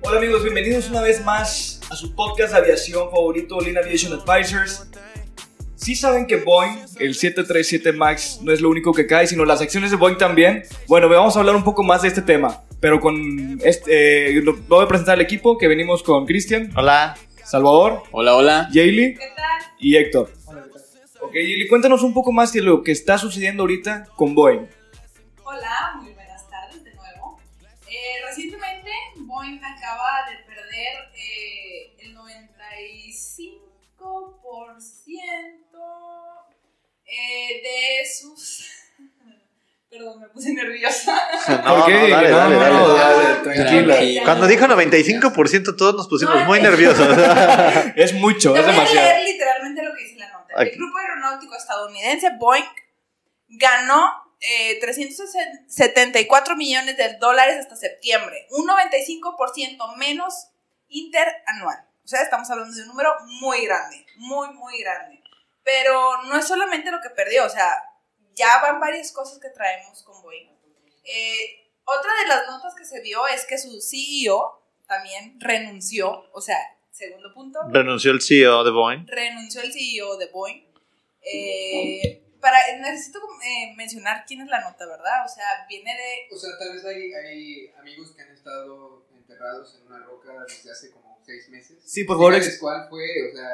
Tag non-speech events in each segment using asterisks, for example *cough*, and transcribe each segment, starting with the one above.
Hola amigos, bienvenidos una vez más a su podcast de aviación favorito, Lean Aviation Advisors. Si saben que Boeing, el 737 MAX, no es lo único que cae, sino las acciones de Boeing también. Bueno, vamos a hablar un poco más de este tema, pero con este, eh, lo- voy a presentar al equipo que venimos con Cristian, Hola. Salvador, Hola, hola. Jaylee y Héctor. Ok, Jaylee, cuéntanos un poco más de lo que está sucediendo ahorita con Boeing. Hola, muy buenas tardes de nuevo. Eh, recientemente Boeing acaba de perder eh, de sus... *laughs* Perdón, me puse nerviosa. *laughs* No, no, dale, No, dale, dale, no, dale. dale, tranquila. Cuando dijo 95% todos nos pusimos No, muy es- nerviosos. *laughs* Es mucho, Te es voy a demasiado. leer literalmente lo que dice la nota. El grupo aeronáutico estadounidense Boeing ganó eh, 374 millones de dólares hasta septiembre, un 95% menos interanual. O sea, estamos hablando de un número muy grande, muy, muy grande. Pero no es solamente lo que perdió, o sea, ya van varias cosas que traemos con Boeing. Eh, otra de las notas que se vio es que su CEO también renunció, o sea, segundo punto, Renunció el CEO de Boeing. renunció el CEO de Boeing. Eh, para, necesito eh, mencionar quién es la nota, ¿verdad? O sea, viene de... O sea, tal vez hay, hay amigos que han estado enterrados en una roca desde hace como seis meses. Sí, por favor, ¿Cuál fue? O sea,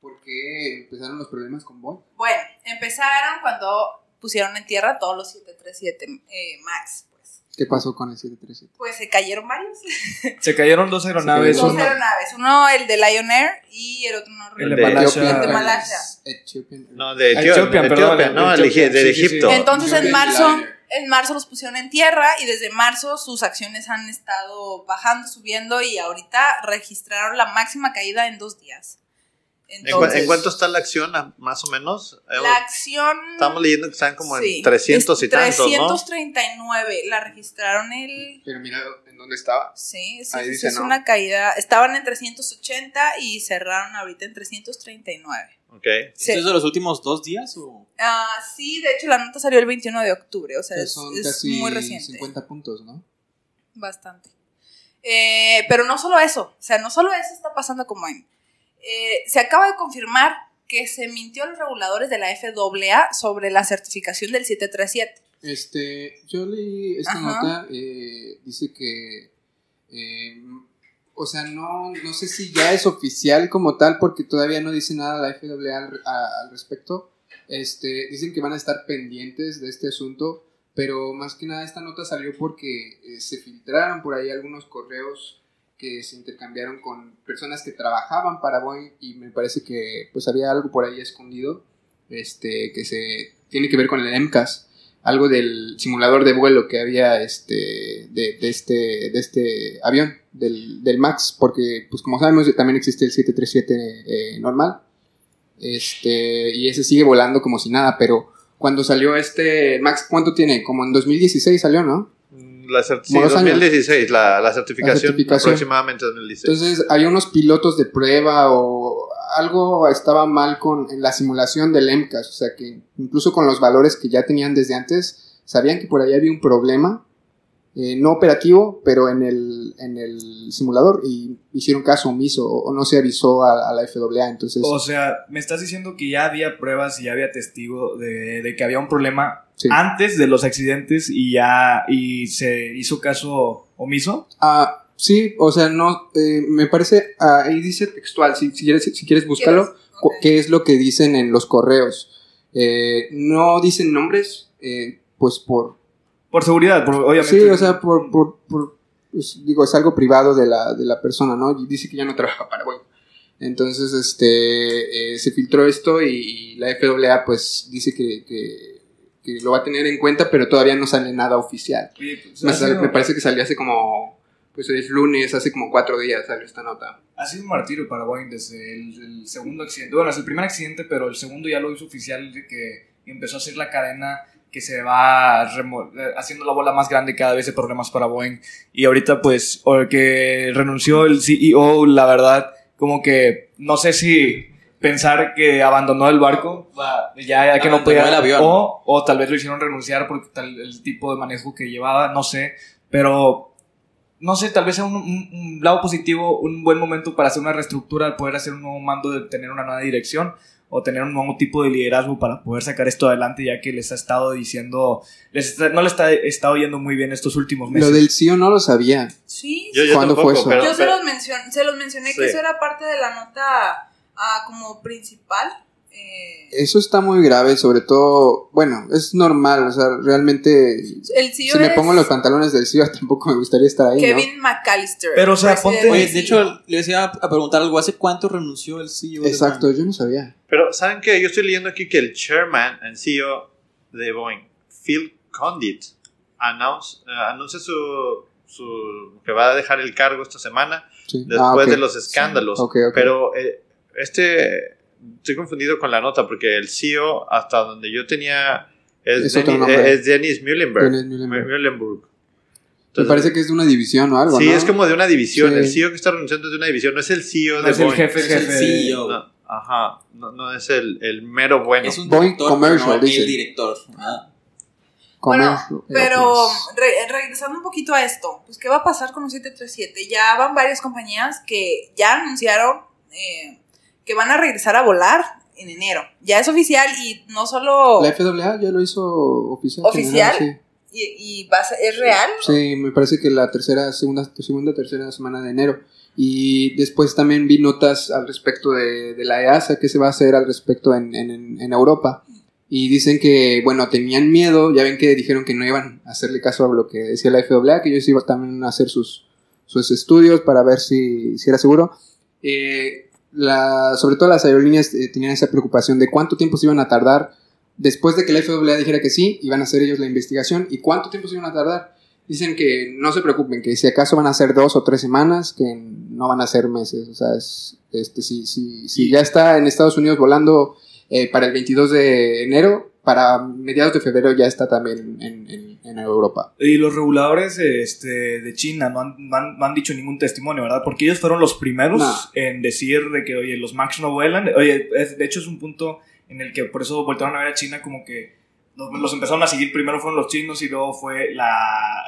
¿por qué empezaron los problemas con Boeing? Bueno, empezaron cuando pusieron en tierra todos los 737 eh, MAX, pues. ¿Qué pasó con el 737? Pues se cayeron varios. *laughs* Se cayeron dos aeronaves. cayeron Dos uno- aeronaves. Uno el de Lion Air y el otro no El de Malasia. El de Malasia. No, de Etiopía. Perdón, no, de sí, sí, sí. Egipto. Entonces en marzo. En marzo los pusieron en tierra y desde marzo sus acciones han estado bajando, subiendo y ahorita registraron la máxima caída en dos días. ¿En, cu- Entonces, en cuánto está la acción, más o menos? Eh, La acción. Estamos leyendo que están como sí, en 300 y tantos, ¿no? 339. La registraron el. Pero mira en dónde estaba. Sí, sí, Ahí sí, dice, es ¿no? una caída. Estaban en 380 y cerraron ahorita en 339. Ok. Sí. ¿Esto es de los últimos dos días o...? Ah, sí, de hecho la nota salió el 21 de octubre, o sea, O sea, es, son es casi muy reciente. 50 puntos, ¿no? Bastante. Eh, pero no solo eso, o sea, no solo eso está pasando con Boeing. Eh, se acaba de confirmar que se mintió a los reguladores de la FAA sobre la certificación del 737. Este, yo leí esta Ajá. nota, eh, dice que, eh, o sea, no, no sé si ya es oficial como tal, porque todavía no dice nada la FAA al, a- al respecto. Este, dicen que van a estar pendientes de este asunto, pero más que nada esta nota salió porque eh, se filtraron por ahí algunos correos que se intercambiaron con personas que trabajaban para Boeing y me parece que pues había algo por ahí escondido este que se tiene que ver con el MCAS algo del simulador de vuelo que había este de, de este de este avión del, del Max porque pues como sabemos también existe el 737 eh, normal este y ese sigue volando como si nada pero cuando salió este Max cuánto tiene como en 2016 salió no La cer- sí, Como dos años. 2016, la, la certificación, certificación. aproximadamente 2016. Entonces, hay unos pilotos de prueba o algo estaba mal con en la simulación del MCAS. O sea, que incluso con los valores que ya tenían desde antes, sabían que por ahí había un problema, eh, no operativo, pero en el, en el simulador y hicieron caso omiso o, o no se avisó a, a la FAA. Entonces, O sea, me estás diciendo que ya había pruebas y ya había testigo de, de que había un problema Sí. antes de los accidentes y ya y se hizo caso omiso. ah, sí, o sea, no, eh, me parece, ah, ahí dice textual, si, si quieres, si quieres qué es lo que dicen en los correos. Eh, no dicen nombres, eh, pues por... Por seguridad, por- obviamente. Sí, o sea, por, por, por pues, digo, es algo privado de la, de la persona, ¿no? Y dice que ya no trabaja para Boeing. Entonces, este, eh, se filtró esto y, y la FAA, pues, dice que, que, que lo va a tener en cuenta, pero todavía no sale nada oficial. Oye, pues, Me, me parece que salió hace como, pues hoy es lunes, hace como cuatro días salió esta nota. Ha sido un martirio para Boeing desde el, el segundo accidente. Bueno, es el primer accidente, pero el segundo ya lo hizo oficial de que empezó a hacer la cadena que se va haciendo la bola más grande cada vez de problemas para Boeing. Y ahorita, pues, o que renunció el CEO, la verdad, como que no sé si pensar que abandonó el barco, ya, ya que no podía, el avión. o, o tal vez lo hicieron renunciar por tal, el tipo de manejo que llevaba, no sé, pero no sé, tal vez sea un, un- un lado positivo, un buen momento para hacer una reestructura, poder hacer un nuevo mando, de tener una nueva dirección o tener un nuevo tipo de liderazgo para poder sacar esto adelante, ya que les ha estado diciendo, les está- no les está estado yendo muy bien estos últimos meses. Lo del CEO no lo sabía. Sí, Yo, yo ¿Cuándo tampoco, fue eso? pero- Yo se los, mencion- se los mencioné que Sí. eso era parte de la nota ah, como principal. Eh, Eso está muy grave, sobre todo, bueno, es normal, o sea, realmente, el CEO si me pongo los pantalones del CEO, *laughs* tampoco me gustaría estar ahí, ¿no? Kevin McAllister. Pero, o sea, ponte- Oye, de hecho, le decía a preguntar algo. ¿Hace cuánto renunció el CEO? Exacto, yo no sabía. Pero, ¿saben qué? Yo estoy leyendo aquí que el chairman and CEO de Boeing, Phil Condit, announce, eh, anuncia su, su- que va a dejar el cargo esta semana Sí. después Ah, de los escándalos. Pero eh, este, estoy confundido con la nota porque el CEO, hasta donde yo tenía, es, Dennis, es Dennis Muhlenberg. Dennis Muhlenberg. Muhlenberg. Me parece que es de una división o algo, Sí, ¿no? es como de una división. Sí. El CEO que está renunciando es de una división, no es el CEO No de es el Boeing. jefe, Es el jefe. CEO. No, ajá, no, no es el, el mero bueno. Es un Boeing director, Commercial, dice. el director. Ah. Bueno, Comercio, pero re- regresando un poquito a esto, pues ¿qué va a pasar con los 737? Ya van varias compañías que ya anunciaron eh, que van a regresar a volar en enero. Ya es oficial y no solo... La FAA ya lo hizo oficial. ¿Oficial? Y, y va a ser- es real. sí. Me parece que la tercera, segunda, segunda, tercera semana de enero. Y después también vi notas al respecto de, de la EASA, que se va a hacer al respecto en, en, en Europa. Y dicen que, bueno, tenían miedo, ya ven que dijeron que no iban a hacerle caso a lo que decía la FAA, que ellos iban también a hacer sus, sus estudios para ver si, si era seguro. Eh, la, sobre todo las aerolíneas eh, tenían esa preocupación de cuánto tiempo se iban a tardar después de que la FAA dijera que sí, iban a hacer ellos la investigación y cuánto tiempo se iban a tardar. Dicen que no se preocupen, que si acaso van a ser dos o tres semanas, que no van a ser meses. O sea, es, este, si, si, si ya está en Estados Unidos volando eh, para el 22 de enero, para mediados de febrero ya está también en, en- en Europa. Y los reguladores este, de China no han, no han- no han dicho ningún testimonio, ¿verdad? Porque ellos fueron los primeros No. en decir de que, oye, los Max no vuelan. Oye, es- de hecho es un punto en el que por eso voltearon a ver a China como que los, los empezaron a seguir. Primero fueron los chinos y luego fue la,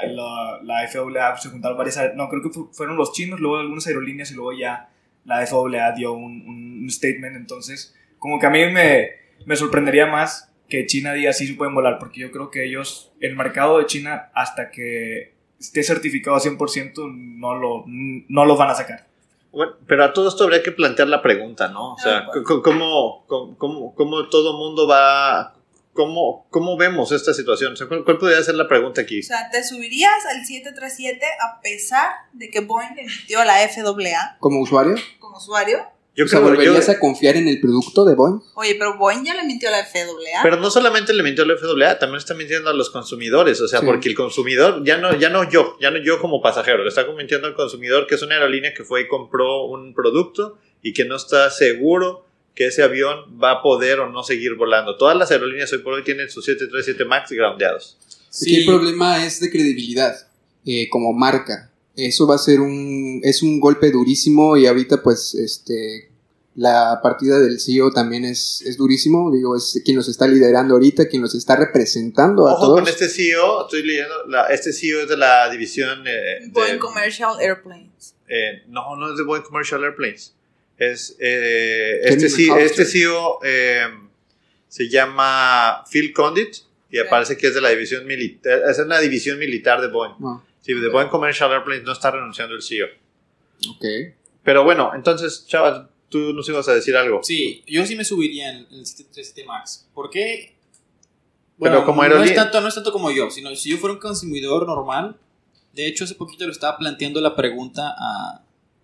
la, la FAA. Se juntaron varias... No, creo que fu- fueron los chinos, luego algunas aerolíneas y luego ya la FAA dio un, un statement. Entonces, como que a mí me, me sorprendería más que China diga sí se pueden volar, porque yo creo que ellos, el mercado de China, hasta que esté certificado a 100%, no lo, no lo van a sacar. Bueno, pero a todo esto habría que plantear la pregunta, ¿no? O sea, Ah, ¿cómo, cómo, cómo, cómo todo mundo va... ¿Cómo, ¿Cómo vemos esta situación? O sea, ¿cuál, cuál podría ser la pregunta aquí? O sea, ¿te subirías al 737 a pesar de que Boeing le emitió a la FAA Como usuario, como usuario? Yo o sea, creo yo, ¿volverías a confiar en el producto de Boeing? Oye, pero Boeing ya le mintió a la FAA. Pero no solamente le mintió a la FAA, también está mintiendo a los consumidores, o sea, Sí. porque el consumidor, ya no, ya no yo, ya no yo como pasajero, le está mintiendo al consumidor que es una aerolínea que fue y compró un producto y que no está seguro que ese avión va a poder o no seguir volando. Todas las aerolíneas hoy por hoy tienen sus 737 MAX groundeados. Aquí el problema es de credibilidad eh, como marca. Eso va a ser un es un golpe durísimo y ahorita pues este la partida del CEO también es, es durísimo, digo, es quien los está liderando ahorita, quien los está representando a Ojo todos. con este CEO, estoy leyendo, la- este CEO es de la división eh, de... Boeing Commercial Airplanes. eh, no, no es de Boeing Commercial Airplanes. Es, eh, este, C- McAllister. este CEO eh, se llama Phil Condit y Ok. parece que es de la división militar, es una división militar de Boeing. No, Sí, de Boeing Commercial Airplanes no está renunciando el CEO. ok. Pero bueno, entonces, chaval, tú nos ibas a decir algo. Sí, yo sí me subiría en el 737 Max. ¿Por qué? Pero como no es, tanto, no es tanto como yo, sino si yo fuera un consumidor normal, De hecho, hace poquito le estaba planteando la pregunta a,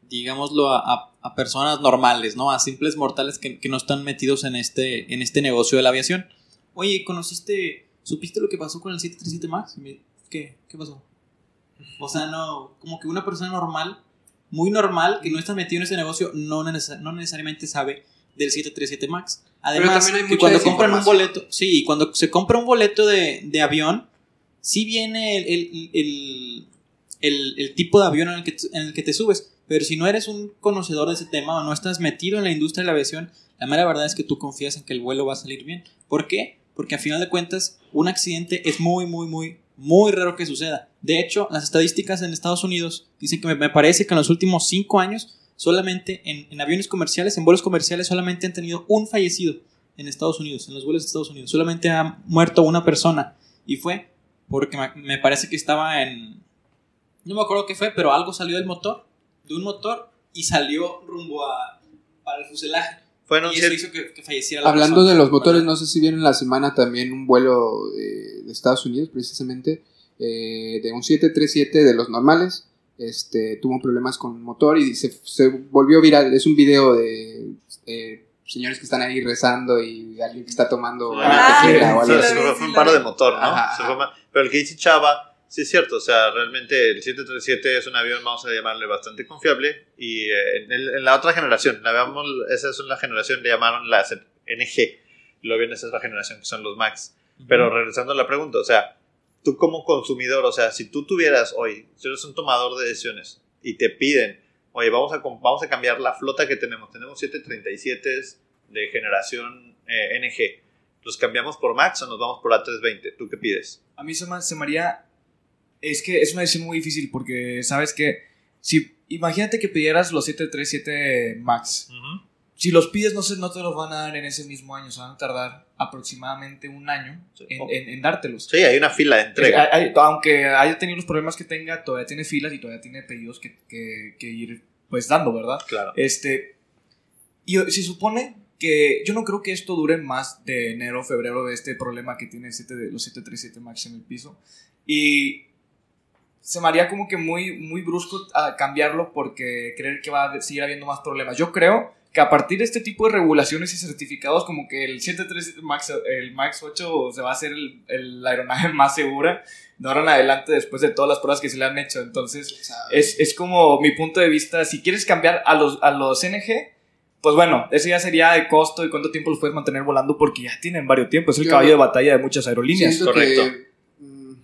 digámoslo, a, a- a personas normales, ¿no? A simples mortales que, que no están metidos en este, en este negocio de la aviación. Oye, ¿conociste, supiste lo que pasó con el 737 MAX? Y me- ¿Qué? ¿Qué pasó? O sea, no, como que una persona normal, muy normal, que no está metido en ese negocio, no, neces- no necesariamente sabe del 737 MAX. Además, hay que cuando compran un boleto, sí, cuando se compra un boleto de, de avión, sí viene el, el- el- el- el tipo de avión en el, que, en el que te subes. Pero si no eres un conocedor de ese tema o no estás metido en la industria de la aviación, la mera verdad es que tú confías en que el vuelo va a salir bien. ¿Por qué? Porque a final de cuentas, un accidente es muy, muy, muy, muy raro que suceda. De hecho, las estadísticas en Estados Unidos dicen que me, parece que en los últimos cinco años, solamente en, en aviones comerciales, en vuelos comerciales, solamente han tenido un fallecido en Estados Unidos, en los vuelos de Estados Unidos. Solamente ha muerto una persona. Y fue porque me, me parece que estaba en... No me acuerdo qué fue, pero algo salió del motor, de un motor, y salió rumbo a, para el fuselaje. Y eso hizo que, que falleciera la Hablando persona. de los motores, no sé si vieron la semana también un vuelo de Estados Unidos, precisamente, eh, de un 737 de los normales. Este, tuvo problemas con el motor y se, se volvió viral. Es un video de eh, señores que están ahí rezando y alguien que está tomando Ah, tequila o sí algo lo así. se fue sí un lo paro de motor, ¿no? Ajá, Se fue ma- Pero el que dice Chava, sí es cierto, o sea, realmente el 737 es un avión, vamos a llamarle bastante confiable, y eh, en, el- en la otra generación, la veamos, esa es una generación, le llamaron las NG, luego viene esa otra generación que son los MAX. Pero regresando a la pregunta, o sea, tú como consumidor, o sea, si tú tuvieras hoy, si eres un tomador de decisiones y te piden, oye, vamos a, vamos a cambiar la flota que tenemos, tenemos 737 de generación eh, NG, ¿los cambiamos por MAX o nos vamos por A320? ¿Tú qué pides? A mí se me, se me haría... Es que es una decisión muy difícil porque, ¿sabes que Si, imagínate que pidieras los 737 MAX. Si los pides, no, sé, no te los van a dar en ese mismo año. Se van a tardar aproximadamente un año Sí. en, en- en dártelos. Sí, hay una fila de entrega. Hay- hay- aunque haya tenido los problemas que tenga, todavía tiene filas y todavía tiene pedidos que, que- que ir pues dando, ¿verdad? Claro. Este, y se supone que yo no creo que esto dure más de enero o febrero de este problema que tiene el 7 de, los 737 MAX en el piso. Y se me haría como que muy, muy brusco a cambiarlo porque creer que va a seguir habiendo más problemas. Yo creo que a partir de este tipo de regulaciones y certificados, como que el 737 MAX, el MAX 8 se va a hacer el, el- la aeronave más segura de ahora en adelante después de todas las pruebas que se le han hecho. Entonces, es, es como mi punto de vista. Si quieres cambiar a los, a los NG, pues bueno, eso ya sería de costo y cuánto tiempo los puedes mantener volando porque ya tienen varios tiempos. Es el Yo- caballo de batalla de muchas aerolíneas. Correcto. que mm,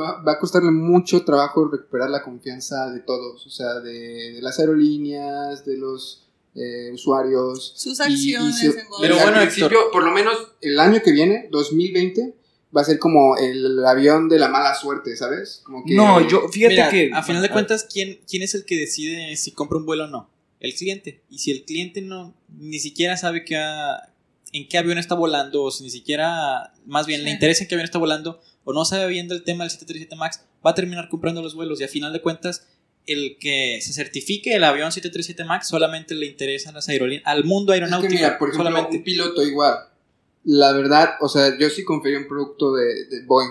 va, va a costarle mucho trabajo recuperar la confianza de todos, o sea, de, de las aerolíneas, de los eh, usuarios. Sus Y- y acciones Pero y al bueno, principio, por lo menos el año que viene, 2020, va a ser como el avión de la mala suerte, ¿sabes? Como que, No, yo, fíjate Mira, que. a final de cuentas, ¿quién, ¿quién es el que decide si compra un vuelo o no? El cliente. Y si el cliente no ni siquiera sabe que ha- en qué avión está volando, o si ni siquiera, más bien, le interesa en qué avión está volando, o no sabe bien del tema del 737 MAX, va a terminar comprando los vuelos. Y a final de cuentas, el que se certifique el avión 737 MAX solamente le interesa a las aerolíneas, al mundo Es que aeronáutico. mira, por ejemplo, solamente. un piloto igual. La verdad, o sea, yo sí confío en un producto de, de Boeing,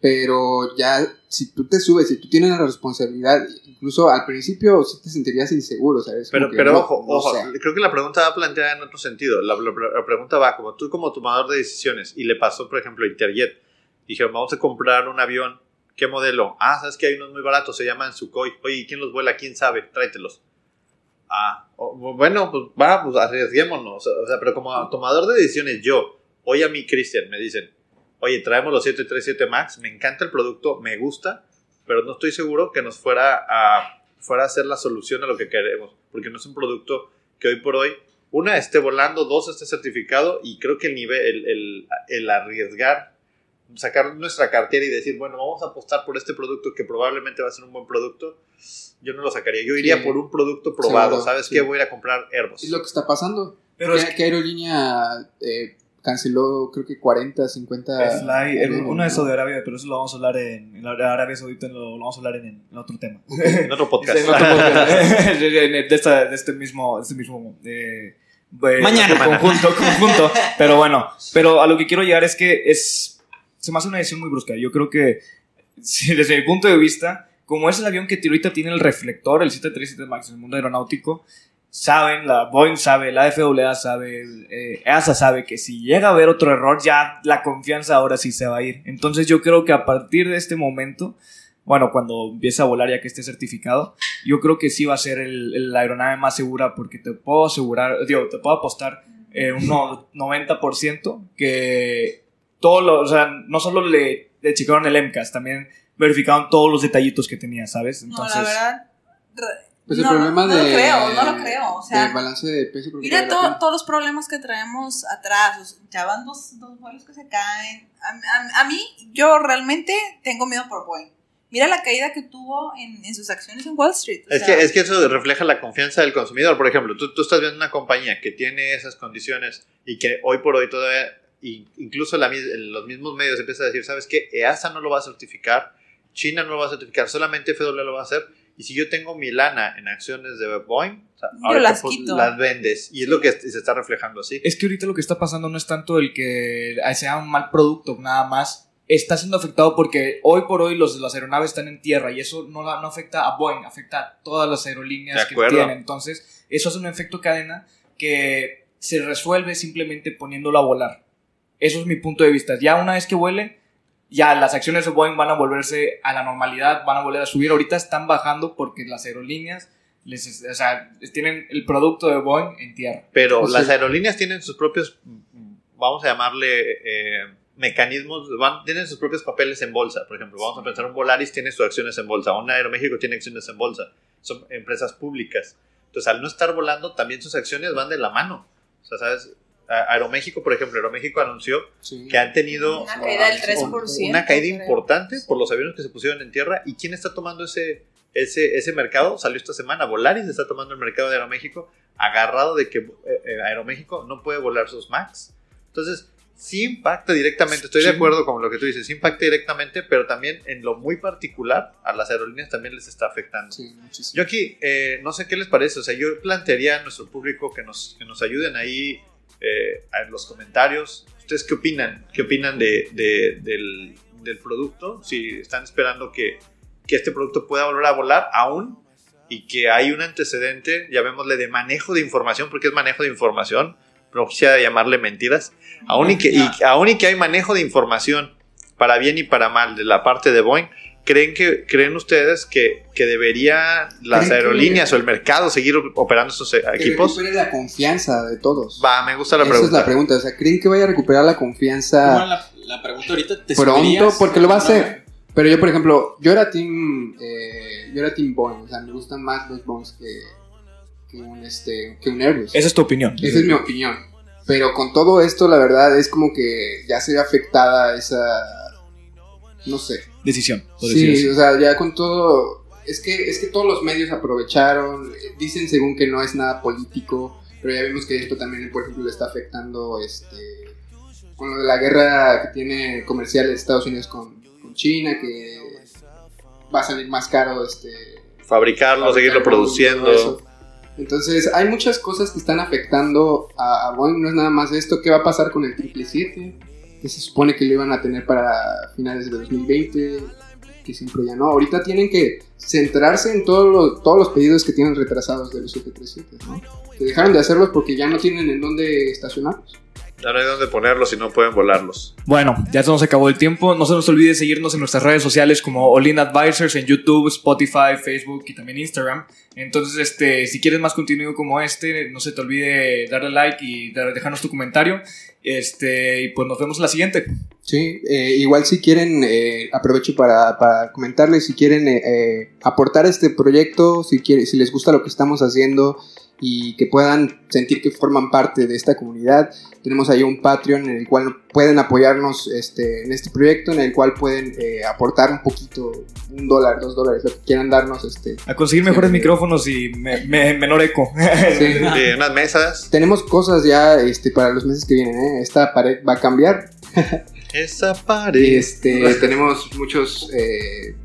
pero ya si tú te subes, si tú tienes la responsabilidad, incluso al principio sí te sentirías inseguro, ¿sabes? Pero, pero no- ojo, no ojo, sé. creo que la pregunta va planteada en otro sentido. La, la- la pregunta va como tú como tomador de decisiones y le pasó, por ejemplo, a Interjet. Dijeron, vamos a comprar un avión. ¿Qué modelo? Ah, sabes que hay unos muy baratos, se llaman Sukhoi. Oye, ¿y ¿quién los vuela? ¿Quién sabe? Tráetelos. Ah, o- bueno, pues va, pues arriesguémonos. O sea, pero como tomador de decisiones, yo, hoy a mí, Cristian, me dicen, oye, traemos los 737 MAX, me encanta el producto, me gusta, pero no estoy seguro que nos fuera a, fuera a ser la solución a lo que queremos, porque no es un producto que hoy por hoy, una, esté volando, dos, esté certificado, y creo que el nivel, el, el, el arriesgar, sacar nuestra cartera y decir, bueno, vamos a apostar por este producto que probablemente va a ser un buen producto, yo no lo sacaría. Yo iría Sí. por un producto probado. Seguro, ¿Sabes sí. qué? Voy a ir a comprar Airbus. Es lo que está pasando. Pero ¿Qué, es que- qué aerolínea eh, canceló, creo que 40, 50? Fly, el- uno de Arabia, pero eso lo vamos a hablar en, en Arabia Saudita, lo, lo vamos a hablar en, en otro tema. *laughs* En otro *laughs* podcast. En otro podcast. *laughs* de, esta- de este mismo, de este mismo eh, eh, Mañana. conjunto, conjunto. Pero bueno, pero a lo que quiero llegar es que es se me hace una decisión muy brusca. Yo creo que desde mi punto de vista como es el avión que ahorita tiene el reflector, el 737 MAX en el mundo aeronáutico, saben, la Boeing sabe, la FAA sabe, eh, EASA sabe que si llega a haber otro error, ya la confianza ahora sí se va a ir. Entonces yo creo que a partir de este momento, bueno, cuando empiece a volar ya que esté certificado, yo creo que sí va a ser el, la aeronave más segura porque te puedo asegurar, digo, te puedo apostar eh, un no- 90% que todo lo, o sea, no solo le, le checaron el MCAS, también verificaron todos los detallitos que tenía, ¿sabes? No, la verdad. re- Pues el no, problema no de. lo creo, no lo creo. O sea, del balance de peso Mira vale la to- pena. todos los problemas que traemos atrás. o sea, ya van dos, dos vuelos que se caen. A, a- a mí, yo realmente tengo miedo por Boeing. Mira la caída que tuvo en, en sus acciones en Wall Street. o Es sea, que, es que eso refleja la confianza del consumidor. Por ejemplo, tú, tú estás viendo una compañía que tiene esas condiciones y que hoy por hoy todavía, incluso la, mis- los mismos medios empiezan a decir, ¿sabes qué? EASA no lo va a certificar, China no lo va a certificar, solamente FW lo va a hacer. Y si yo tengo mi lana en acciones de Boeing, o sea, Yo ahorita, las pues, quito. las vendes. Y es lo que se está reflejando así. Es que ahorita lo que está pasando no es tanto el que sea un mal producto, nada más. Está siendo afectado porque hoy por hoy los, las aeronaves están en tierra y eso no, la- no afecta a Boeing, afecta a todas las aerolíneas que tienen. Entonces, eso hace un efecto cadena que se resuelve simplemente poniéndolo a volar. Eso es mi punto de vista. Ya una vez que vuele, ya las acciones de Boeing van a volverse a la normalidad, van a volver a subir. Ahorita están bajando porque las aerolíneas les, o sea, tienen el producto de Boeing en tierra. Pero O sea- las aerolíneas tienen sus propios, vamos a llamarle, eh, mecanismos, van, tienen sus propios papeles en bolsa. Por ejemplo, vamos a pensar, un Volaris tiene sus acciones en bolsa, un Aeroméxico tiene acciones en bolsa. Son empresas públicas. Entonces, al no estar volando, también sus acciones van de la mano. O sea, ¿sabes? Aeroméxico, por ejemplo, Aeroméxico anunció Sí. que han tenido Una caída del 3%. una caída creo. importante por los aviones que se pusieron en tierra. ¿Y quién está tomando ese, ese, ese mercado? Salió esta semana. Volaris está tomando el mercado de Aeroméxico, agarrado de que eh, eh, Aeroméxico no puede volar sus MAX. Entonces, sí impacta directamente. Estoy de acuerdo con lo que tú dices. Sí impacta directamente, pero también en lo muy particular a las aerolíneas también les está afectando. Sí, muchísimo. Yo aquí, eh, no sé qué les parece, o sea, yo plantearía a nuestro público que nos, que nos ayuden ahí eh, en los comentarios. ¿Ustedes qué opinan? ¿Qué opinan de, de- del, del producto? Si están esperando que, que este producto pueda volver a volar aún y que hay un antecedente, llamémosle de manejo de información, porque es manejo de información, no quisiera llamarle mentiras, aún y, que, y aún y que hay manejo de información para bien y para mal de la parte de Boeing, ¿creen, que, creen ustedes que, que debería las ¿Creen que- aerolíneas o el mercado seguir operando estos eh, Que equipos? recupere la confianza de todos. Va, me gusta la Esa pregunta. es la pregunta. O sea, ¿creen que vaya a recuperar la Bueno, confianza la, la pregunta ahorita te pronto? Porque lo va a hacer. Pero yo, por ejemplo, yo era team, eh, yo era team Boeing. O sea, me gustan más los Boeings que, que un, este, que un Airbus. Esa es tu opinión. Esa es mi opinión. Pero con todo esto, la verdad, es como que ya se ve afectada esa... No sé. Decisión. por Sí, así. o sea, ya con todo... Es que, es que todos los medios aprovecharon, dicen según que no es nada político, pero ya vemos que esto también, por ejemplo, le está afectando este, con lo de la guerra que tiene comercial de Estados Unidos con, con China, que va a salir más caro este, Fabricarlo, seguirlo produciendo. Entonces, hay muchas cosas que están afectando a, a Boeing. No es nada más esto. ¿Qué va a pasar con el 777? Que se supone que lo iban a tener para finales de 2020. Que siempre ya no. Ahorita tienen que centrarse en todos los, todos los pedidos que tienen retrasados de los 737. ¿no? Que dejaron de hacerlos porque ya no tienen en dónde estacionarlos. Ya no hay dónde ponerlos si no pueden volarlos. Bueno, ya se nos acabó el tiempo. No se nos olvide seguirnos en nuestras redes sociales como Olin Advisors en YouTube, Spotify, Facebook y también Instagram. Entonces, este, si quieres más contenido como este, no se te olvide darle like y dejarnos tu comentario. Este, y pues nos vemos en la siguiente. Sí, eh, igual si quieren, eh, aprovecho para, para comentarles, si quieren eh, eh, aportar a este proyecto, si, quiere, si les gusta lo que estamos haciendo y que puedan sentir que forman parte de esta comunidad, tenemos ahí un Patreon en el cual pueden apoyarnos este, en este proyecto, en el cual pueden eh, aportar un poquito, un dólar, dos dólares, lo que quieran darnos. Este. A conseguir mejores micrófonos y me- me- menor eco. *laughs* Sí. Eh, unas mesas. Tenemos cosas ya este, para los meses que vienen, ¿eh? esta pared va a cambiar, *laughs* Esa pared. Este, tenemos muchos eh,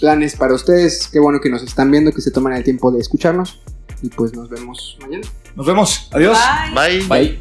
planes para ustedes. Qué bueno que nos están viendo, que se toman el tiempo de escucharnos y pues nos vemos mañana. Nos vemos. Adiós. Bye. Bye.